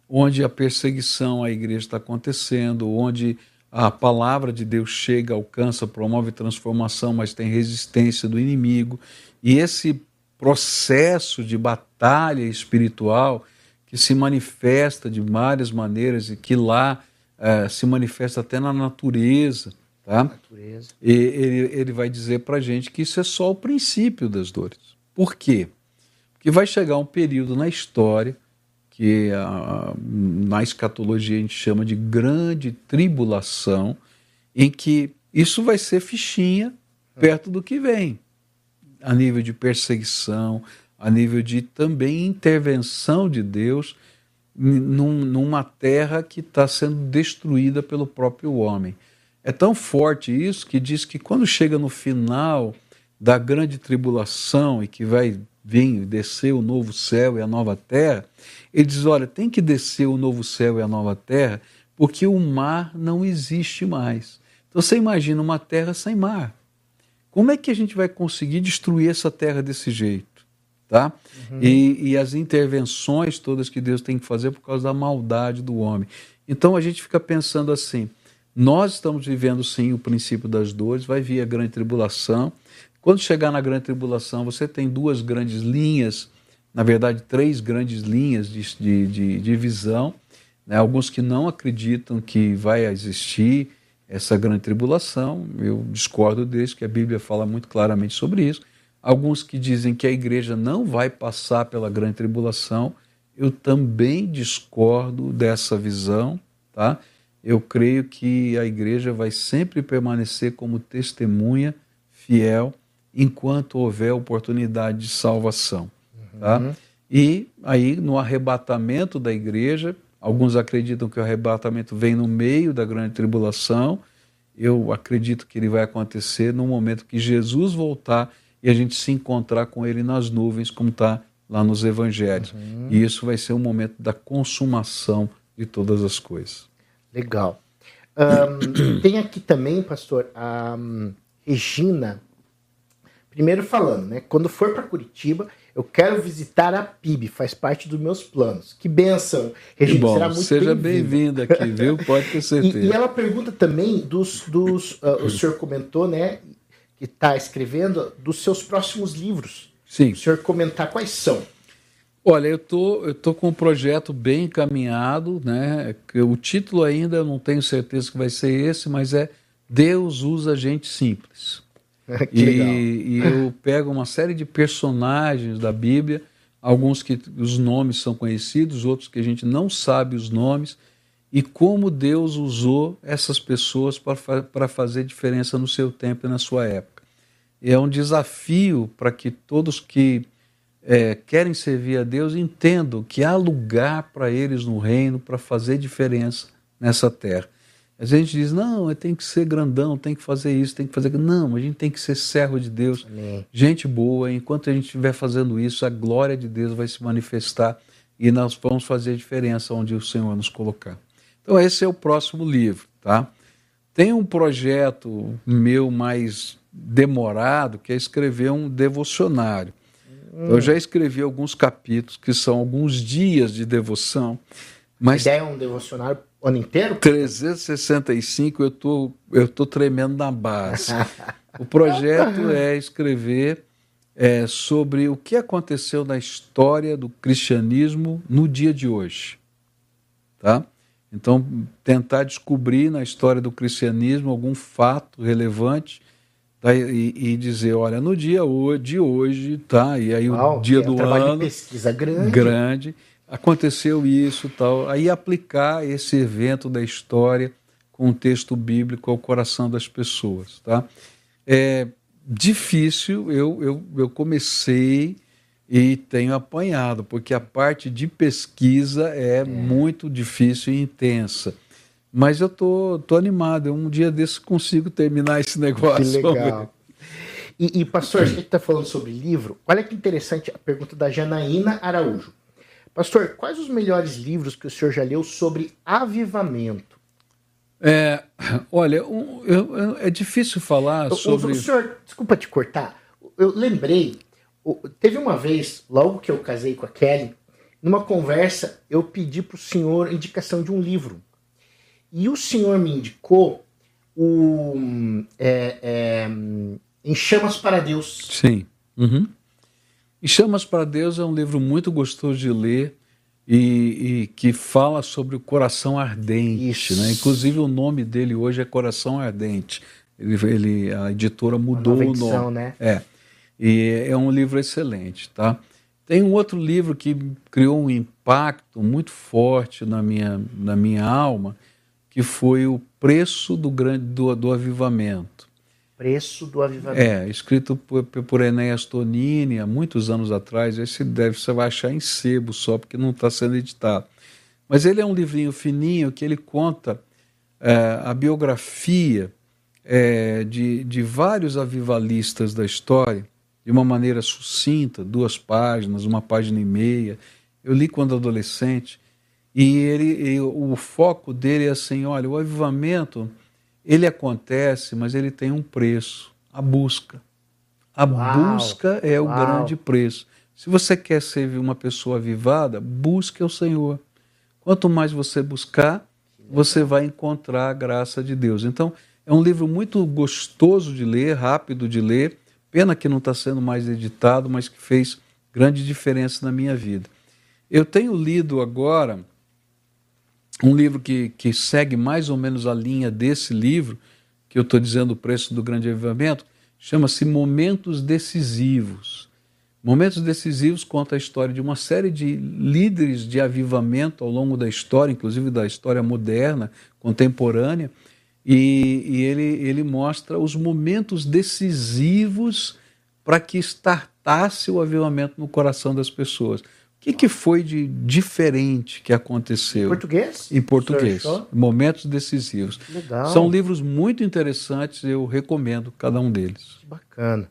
onde a perseguição à igreja está acontecendo, onde a palavra de Deus chega, alcança, promove transformação, mas tem resistência do inimigo. E esse processo de batalha espiritual que se manifesta de várias maneiras e que lá uh, se manifesta até na natureza. Tá? Natureza. E ele, ele vai dizer para a gente que isso é só o princípio das dores. Por quê? Porque vai chegar um período na história que a, na escatologia a gente chama de grande tribulação, em que isso vai ser fichinha perto do que vem, a nível de perseguição, a nível de também intervenção de Deus num, numa terra que está sendo destruída pelo próprio homem. É tão forte isso que diz que quando chega no final da grande tribulação e que vai vir descer o novo céu e a nova terra, ele diz: olha, tem que descer o novo céu e a nova terra, porque o mar não existe mais. Então você imagina uma terra sem mar. Como é que a gente vai conseguir destruir essa terra desse jeito? tá? Uhum. E, e, as intervenções todas que Deus tem que fazer por causa da maldade do homem. Então a gente fica pensando assim: nós estamos vivendo sim o princípio das dores, vai vir a grande tribulação. Quando chegar na grande tribulação, você tem duas grandes linhas, na verdade, três grandes linhas de, de, de, de visão. Né? Alguns que não acreditam que vai existir essa grande tribulação, eu discordo deles, que a Bíblia fala muito claramente sobre isso alguns que dizem que a igreja não vai passar pela grande tribulação. Eu também discordo dessa visão, tá? Eu creio que a igreja vai sempre permanecer como testemunha fiel enquanto houver oportunidade de salvação, tá? Uhum. E aí no arrebatamento da igreja, alguns acreditam que o arrebatamento vem no meio da grande tribulação. Eu acredito que ele vai acontecer no momento que Jesus voltar e a gente se encontrar com ele nas nuvens, como está lá nos evangelhos. Uhum. E isso vai ser um momento da consumação de todas as coisas.
Legal. Um, tem aqui também, pastor, a um, Regina. Primeiro falando, né? Quando for para Curitiba, eu quero visitar a PIB, faz parte dos meus planos. Que benção,
Regina. Bom, será muito seja bem-vinda bem aqui, viu? Pode ter certeza.
E, e, ela pergunta também dos. dos uh, o senhor comentou, né? que está escrevendo dos seus próximos livros.
Sim.
O senhor comentar quais são.
Olha, eu tô, eu tô com um projeto bem encaminhado, né? O título ainda eu não tenho certeza que vai ser esse, mas é Deus usa gente simples.
que e, legal.
e eu pego uma série de personagens da Bíblia, alguns que os nomes são conhecidos, outros que a gente não sabe os nomes, e como Deus usou essas pessoas para fazer diferença no seu tempo e na sua época. E é um desafio para que todos que é, querem servir a Deus entendam que há lugar para eles no reino para fazer diferença nessa terra. A gente diz, não, tem que ser grandão, tem que fazer isso, tem que fazer Não, a gente tem que ser servo de Deus, Amém. gente boa. Enquanto a gente estiver fazendo isso, a glória de Deus vai se manifestar e nós vamos fazer a diferença onde o Senhor nos colocar. Então esse é o próximo livro, tá? Tem um projeto meu mais demorado que é escrever um devocionário. Hum. Eu já escrevi alguns capítulos que são alguns dias de devoção. Mas
ideia é um devocionário o ano inteiro?
365 eu tô, eu tô tremendo na base. o projeto é escrever é, sobre o que aconteceu na história do cristianismo no dia de hoje. Tá? Então, tentar descobrir na história do cristianismo algum fato relevante e, e, dizer, olha, no dia de hoje, tá? E aí Uau, o dia do um ano.
De pesquisa grande.
Grande. Aconteceu isso tal. Aí aplicar esse evento da história com o texto bíblico ao coração das pessoas. Tá? É difícil, eu, eu, eu comecei e tenho apanhado, porque a parte de pesquisa é, é. muito difícil e intensa. Mas eu tô, tô animado, um dia desse consigo terminar esse negócio.
Que legal. E, e pastor, a gente está falando sobre livro. Olha que interessante a pergunta da Janaína Araújo. Pastor, quais os melhores livros que o senhor já leu sobre avivamento?
É, olha, um, eu, é difícil falar sobre.
O, o senhor, desculpa te cortar, eu lembrei, teve uma vez, logo que eu casei com a Kelly, numa conversa, eu pedi para o senhor indicação de um livro. E o senhor me indicou o é, é, Em Chamas para Deus.
Sim. Uhum. Em Chamas para Deus é um livro muito gostoso de ler e, e que fala sobre o coração ardente. Né? Inclusive o nome dele hoje é Coração Ardente. Ele, ele a editora mudou o nome.
Né?
É. E é um livro excelente, tá? Tem um outro livro que criou um impacto muito forte na minha, na minha alma, que foi o Preço do Grande do, do Avivamento.
Preço do Avivamento.
É, escrito por, por Enéas Tonini há muitos anos atrás. Esse deve você vai achar em sebo só, porque não está sendo editado. Mas ele é um livrinho fininho que ele conta é, a biografia é, de, de vários avivalistas da história, de uma maneira sucinta, duas páginas, uma página e meia. Eu li quando adolescente e ele, e o foco dele é assim, olha, o avivamento, ele acontece, mas ele tem um preço, a busca. A Uau, busca é o uau. grande preço. Se você quer ser uma pessoa avivada, busque o Senhor. Quanto mais você buscar, você vai encontrar a graça de Deus. Então, é um livro muito gostoso de ler, rápido de ler. Pena que não está sendo mais editado, mas que fez grande diferença na minha vida. Eu tenho lido agora um livro que, que segue mais ou menos a linha desse livro, que eu estou dizendo o preço do grande avivamento, chama-se Momentos Decisivos. Momentos Decisivos conta a história de uma série de líderes de avivamento ao longo da história, inclusive da história moderna, contemporânea, e, e ele, ele mostra os momentos decisivos para que startasse o avivamento no coração das pessoas que, que foi de diferente que aconteceu?
Em português?
Em português. Momentos decisivos.
Legal.
São livros muito interessantes, eu recomendo cada um deles.
Que bacana.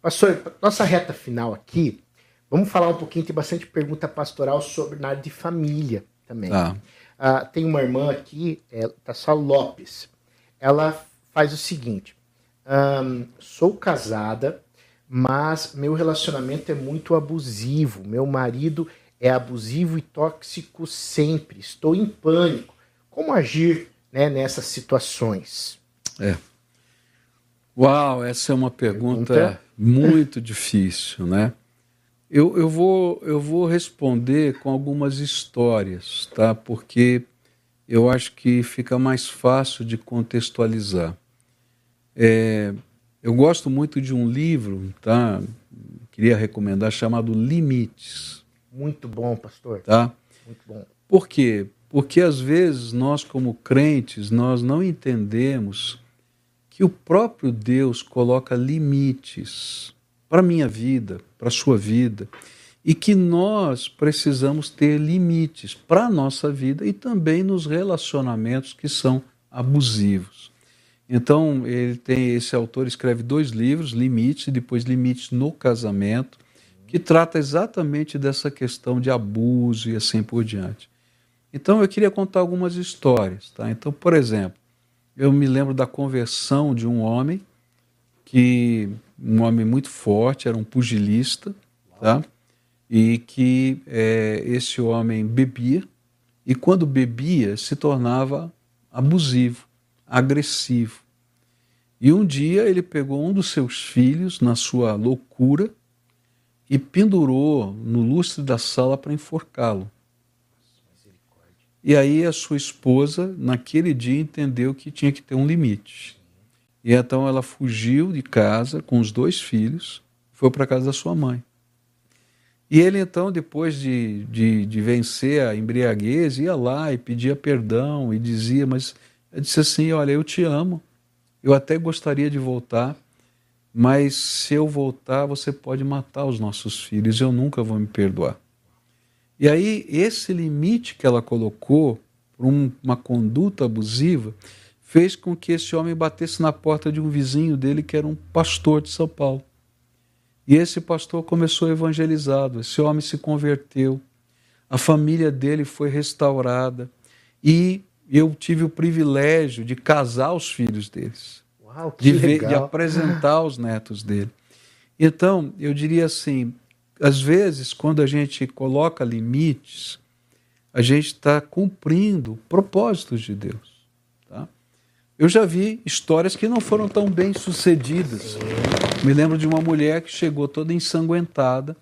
Pastor, nossa reta final aqui, vamos falar um pouquinho, tem bastante pergunta pastoral sobre na área de família também.
Ah.
Ah, tem uma irmã aqui, é, Tassal Lopes. Ela faz o seguinte: um, sou casada mas meu relacionamento é muito abusivo. Meu marido é abusivo e tóxico sempre. Estou em pânico. Como agir né, nessas situações?
É. Uau, essa é uma pergunta, pergunta? muito difícil, né? Eu, eu, vou, eu vou responder com algumas histórias, tá? Porque eu acho que fica mais fácil de contextualizar. É, eu gosto muito de um livro, tá? Queria recomendar, chamado Limites.
Muito bom, pastor.
Tá?
Muito bom.
Por quê? Porque às vezes nós, como crentes, nós não entendemos que o próprio Deus coloca limites para a minha vida, para a sua vida, e que nós precisamos ter limites para a nossa vida e também nos relacionamentos que são abusivos. Então, ele tem esse autor escreve dois livros, Limites e depois Limites no Casamento, que trata exatamente dessa questão de abuso e assim por diante. Então, eu queria contar algumas histórias, tá? Então, por exemplo, eu me lembro da conversão de um homem que um homem muito forte, era um pugilista, tá? E que é, esse homem bebia e quando bebia se tornava abusivo agressivo. E um dia ele pegou um dos seus filhos, na sua loucura, e pendurou no lustre da sala para enforcá-lo. E aí a sua esposa, naquele dia, entendeu que tinha que ter um limite. E então ela fugiu de casa com os dois filhos, foi para casa da sua mãe. E ele então, depois de, de, de vencer a embriaguez, ia lá e pedia perdão e dizia, mas eu disse assim: Olha, eu te amo, eu até gostaria de voltar, mas se eu voltar, você pode matar os nossos filhos, eu nunca vou me perdoar. E aí, esse limite que ela colocou por um, uma conduta abusiva fez com que esse homem batesse na porta de um vizinho dele que era um pastor de São Paulo. E esse pastor começou evangelizado, esse homem se converteu, a família dele foi restaurada e eu tive o privilégio de casar os filhos deles,
Uau,
de, ver, de apresentar os netos dele. Então, eu diria assim: às vezes, quando a gente coloca limites, a gente está cumprindo propósitos de Deus. Tá? Eu já vi histórias que não foram tão bem sucedidas. Me lembro de uma mulher que chegou toda ensanguentada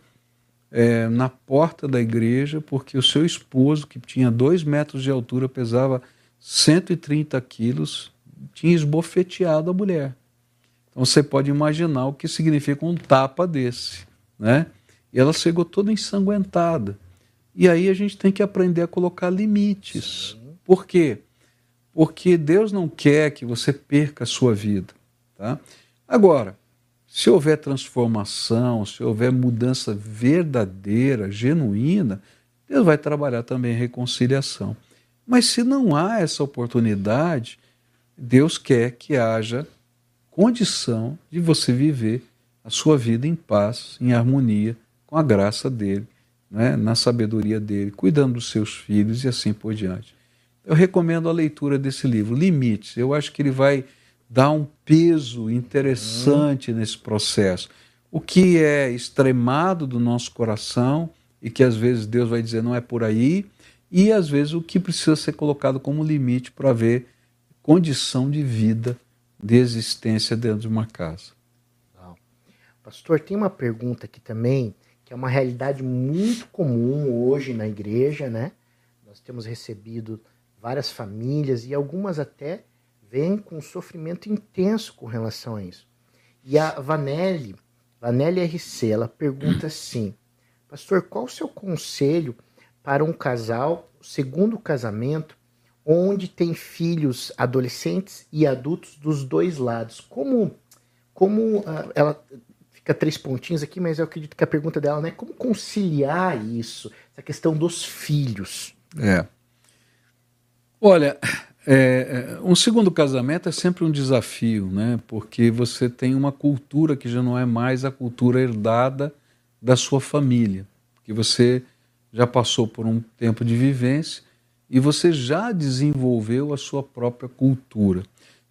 é, na porta da igreja, porque o seu esposo, que tinha dois metros de altura, pesava 130 quilos, tinha esbofeteado a mulher. Então você pode imaginar o que significa um tapa desse. Né? E ela chegou toda ensanguentada. E aí a gente tem que aprender a colocar limites. Por quê? Porque Deus não quer que você perca a sua vida. Tá? Agora, se houver transformação, se houver mudança verdadeira, genuína, Deus vai trabalhar também a reconciliação. Mas se não há essa oportunidade, Deus quer que haja condição de você viver a sua vida em paz, em harmonia, com a graça dele, né, na sabedoria dele, cuidando dos seus filhos e assim por diante. Eu recomendo a leitura desse livro, Limites. Eu acho que ele vai dar um peso interessante nesse processo. O que é extremado do nosso coração e que às vezes Deus vai dizer não é por aí, e às vezes o que precisa ser colocado como limite para ver condição de vida, de existência dentro de uma casa.
Pastor, tem uma pergunta aqui também, que é uma realidade muito comum hoje na igreja, né? Nós temos recebido várias famílias e algumas até vêm com um sofrimento intenso com relação a isso. E a Vanelli, Vanelli RC, ela pergunta assim: Pastor, qual o seu conselho para um casal, segundo casamento, onde tem filhos adolescentes e adultos dos dois lados? Como, como uh, ela fica três pontinhos aqui, mas eu acredito que a pergunta dela né, como conciliar isso, essa questão dos filhos.
É. Olha, é, um segundo casamento é sempre um desafio, né? Porque você tem uma cultura que já não é mais a cultura herdada da sua família, porque você já passou por um tempo de vivência e você já desenvolveu a sua própria cultura.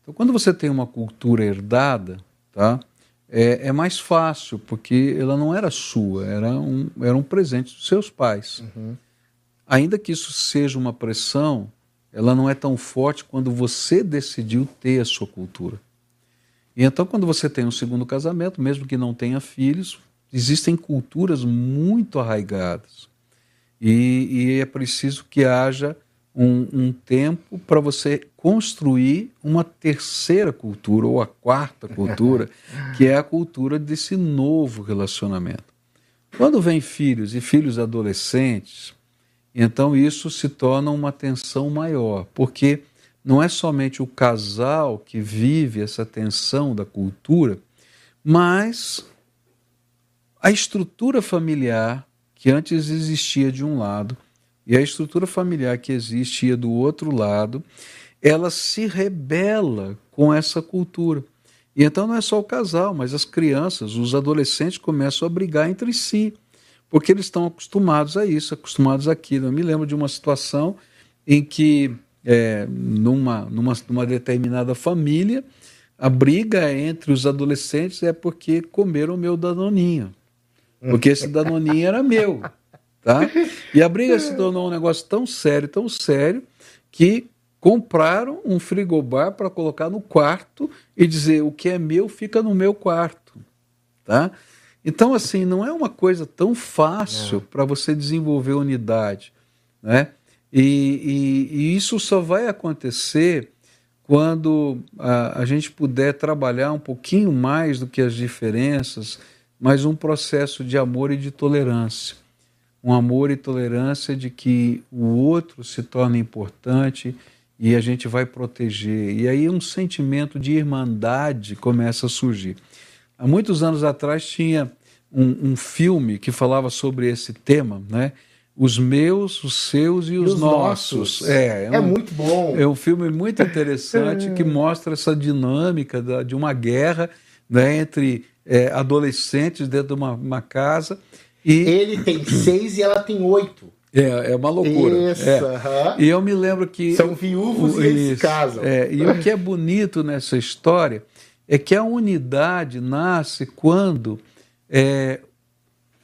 Então, quando você tem uma cultura herdada, tá? É, é mais fácil, porque ela não era sua, era um, era um presente dos seus pais.
Uhum.
Ainda que isso seja uma pressão, ela não é tão forte quando você decidiu ter a sua cultura. E então, quando você tem um segundo casamento, mesmo que não tenha filhos, existem culturas muito arraigadas. E, e é preciso que haja um, um tempo para você construir uma terceira cultura, ou a quarta cultura, que é a cultura desse novo relacionamento. Quando vem filhos e filhos adolescentes, então isso se torna uma tensão maior, porque não é somente o casal que vive essa tensão da cultura, mas a estrutura familiar que antes existia de um lado e a estrutura familiar que existia do outro lado, ela se rebela com essa cultura. E então não é só o casal, mas as crianças, os adolescentes começam a brigar entre si porque eles estão acostumados a isso, acostumados àquilo. Eu me lembro de uma situação em que, é, numa, numa, numa determinada família, a briga entre os adolescentes é porque comeram o meu danoninho. Porque esse danoninho era meu. Tá? E a briga se tornou um negócio tão sério, tão sério, que compraram um frigobar para colocar no quarto e dizer o que é meu fica no meu quarto. Tá? Então, assim, não é uma coisa tão fácil para você desenvolver unidade. Né? E, e, e, isso só vai acontecer quando a, a, gente puder trabalhar um pouquinho mais do que as diferenças, mas um processo de amor e de tolerância. Um amor e tolerância de que o outro se torna importante e a gente vai proteger. E aí um sentimento de irmandade começa a surgir. Há muitos anos atrás tinha um, um, filme que falava sobre esse tema, né? os meus, os seus e, e os, os, nossos.
nossos. É, é, é, um, muito bom.
É um filme muito interessante que mostra essa dinâmica da, de uma guerra né, entre é, adolescentes dentro de uma, uma, casa. E...
Ele tem seis e ela tem oito.
É, é uma loucura.
Isso, é. uh -huh.
E eu me lembro que.
São viúvos o, e eles casam.
É, e o que é bonito nessa história é que a unidade nasce quando é,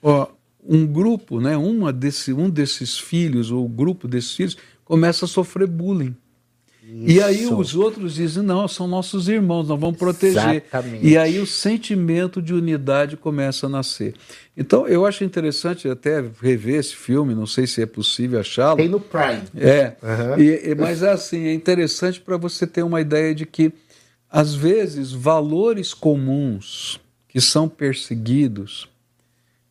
ó, um grupo, né, uma desse, um desses filhos, ou grupo desses filhos, começa a sofrer bullying. Isso. E aí os outros dizem: não, são nossos irmãos, nós vamos proteger.
Exatamente.
E aí o sentimento de unidade começa a nascer. Então eu acho interessante até rever esse filme, não sei se é possível achá-lo.
Tem no Prime.
É, uhum. e, mas é assim, é interessante para você ter uma ideia de que, às vezes, valores comuns que são perseguidos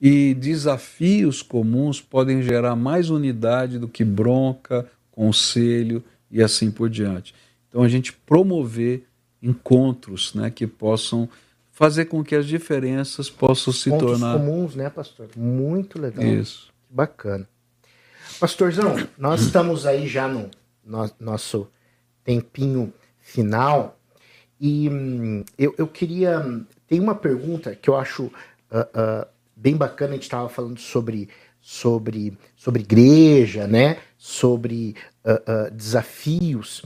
e desafios comuns podem gerar mais unidade do que bronca, conselho e assim por diante. Então a gente promover encontros né, que possam fazer com que as diferenças possam se
Pontos
tornar
comuns, né, pastor? Muito legal.
Isso.
Que bacana. Pastorzão, nós estamos aí já no, no nosso tempinho final e hum, eu, eu queria. Tem uma pergunta que eu acho uh, uh, bem bacana, a gente estava falando sobre, sobre, sobre igreja, né? sobre uh, desafios.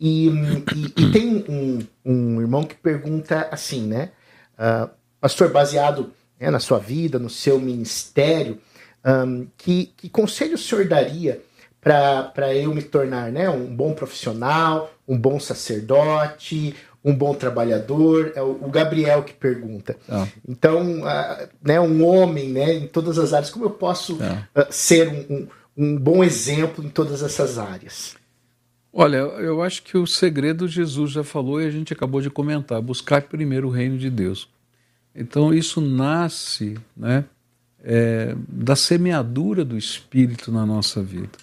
E, e, e tem um, um, irmão que pergunta assim, né? pastor, baseado né, na sua vida, no seu ministério, um, que, que conselho o senhor daria para eu me tornar né, um bom profissional, um bom sacerdote, um bom trabalhador, é o Gabriel que pergunta. Ah. Então, uh, né, um homem né, em todas as áreas, como eu posso uh, ser um, um, um, bom exemplo em todas essas áreas?
Olha, eu acho que o segredo Jesus já falou e a gente acabou de comentar: buscar primeiro o reino de Deus. Então, isso nasce né, é, da semeadura do Espírito na nossa vida.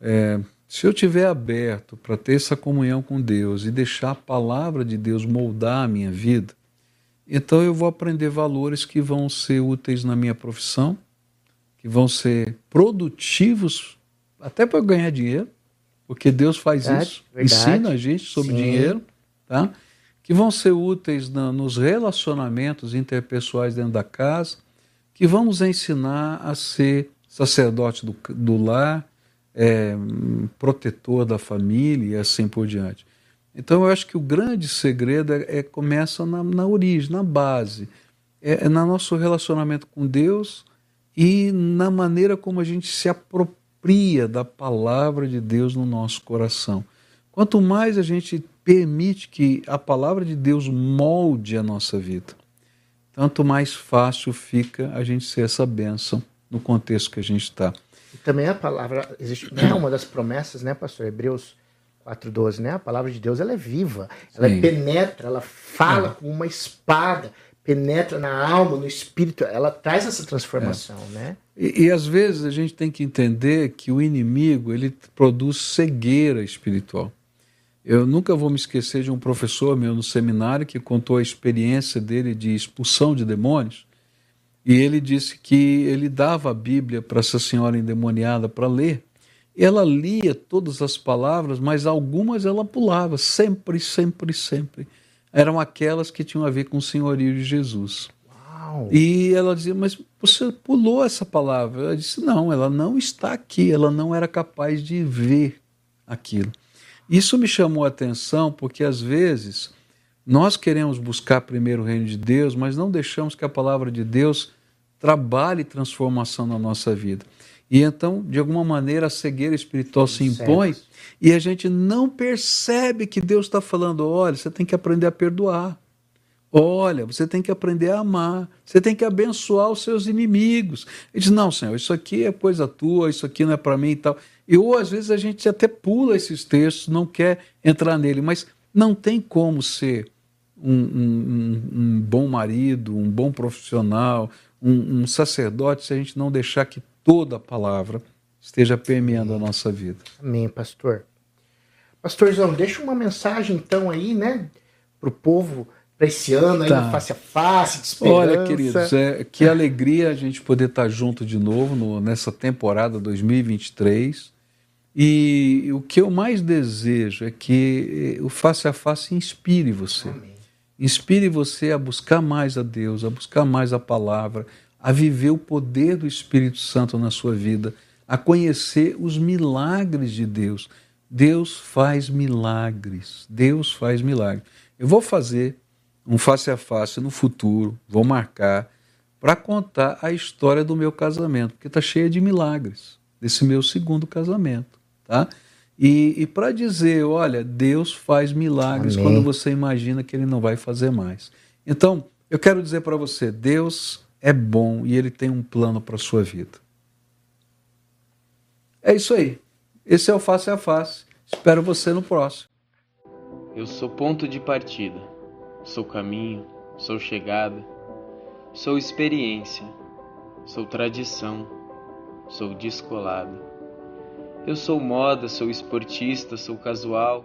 É, se eu tiver aberto para ter essa comunhão com Deus e deixar a palavra de Deus moldar a minha vida, então eu vou aprender valores que vão ser úteis na minha profissão, que vão ser produtivos até para ganhar dinheiro, porque Deus faz verdade, isso, verdade. ensina a gente sobre Sim. dinheiro, tá? Que vão ser úteis na, nos relacionamentos interpessoais dentro da casa, que vamos ensinar a ser sacerdote do, do lar, é, protetor da família e assim por diante. Então eu acho que o grande segredo é, é começa na, na, origem, na base, é, é no nosso relacionamento com Deus e na maneira como a gente se apropria da palavra de Deus no nosso coração. Quanto mais a gente permite que a palavra de Deus molde a nossa vida, tanto mais fácil fica a gente ser essa bênção no contexto que a gente está.
E também a palavra, existe né, uma das promessas, né, pastor? Hebreus 4,12, né? A palavra de Deus ela é viva, ela Sim. penetra, ela fala é. com uma espada, penetra na alma, no espírito, ela traz essa transformação, é. né?
E, e, às vezes a gente tem que entender que o inimigo ele produz cegueira espiritual. Eu nunca vou me esquecer de um professor meu no seminário que contou a experiência dele de expulsão de demônios. E ele disse que ele dava a Bíblia para essa senhora endemoniada para ler. E ela lia todas as palavras, mas algumas ela pulava, sempre, sempre, sempre. Eram aquelas que tinham a ver com o senhorio de Jesus.
Uau.
E ela dizia, mas você pulou essa palavra? Ela disse, não, ela não está aqui, ela não era capaz de ver aquilo. Isso me chamou a atenção porque às vezes nós queremos buscar primeiro o reino de Deus, mas não deixamos que a palavra de Deus trabalhe transformação na nossa vida. E então, de alguma maneira, a cegueira espiritual se impõe e a gente não percebe que Deus está falando: olha, você tem que aprender a perdoar. Olha, você tem que aprender a amar, você tem que abençoar os seus inimigos. Ele diz: Não, Senhor, isso aqui é coisa tua, isso aqui não é para mim e tal. E ou às vezes a gente até pula esses textos, não quer entrar nele, mas não tem como ser um, um, um bom marido, um bom profissional, um, um sacerdote se a gente não deixar que toda a palavra esteja permeando a nossa vida.
Amém, pastor. Pastorzão, deixa uma mensagem então aí, né, para o povo para esse ano aí,
Tá.
face a face, de esperança.
Olha, queridos, é, que alegria a gente poder estar junto de novo no- nessa temporada 2023. E o que eu mais desejo é que eh, o face a face inspire você. Inspire você a buscar mais a Deus, a buscar mais a palavra, a viver o poder do Espírito Santo na sua vida, a conhecer os milagres de Deus. Deus faz milagres. Deus faz milagres. Eu vou fazer um face a face no futuro, vou marcar para contar a história do meu casamento, porque está cheia de milagres, desse meu segundo casamento, tá? E, e para dizer, olha, Deus faz milagres
Amém.
quando você imagina que Ele não vai fazer mais. Então, eu quero dizer para você, Deus é bom e Ele tem um plano para a sua vida. É isso aí. Esse é o face a face. Espero você no próximo.
Eu sou ponto de partida, sou caminho, sou chegada, sou experiência, sou tradição, sou descolado. Eu sou moda, sou esportista, sou casual,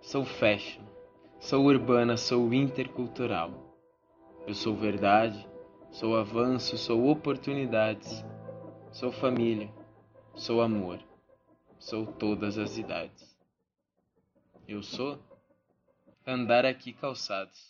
sou fashion, sou urbana, sou intercultural. Eu sou verdade, sou avanço, sou oportunidades, sou família, sou amor, sou todas as idades. Eu sou andar aqui calçados.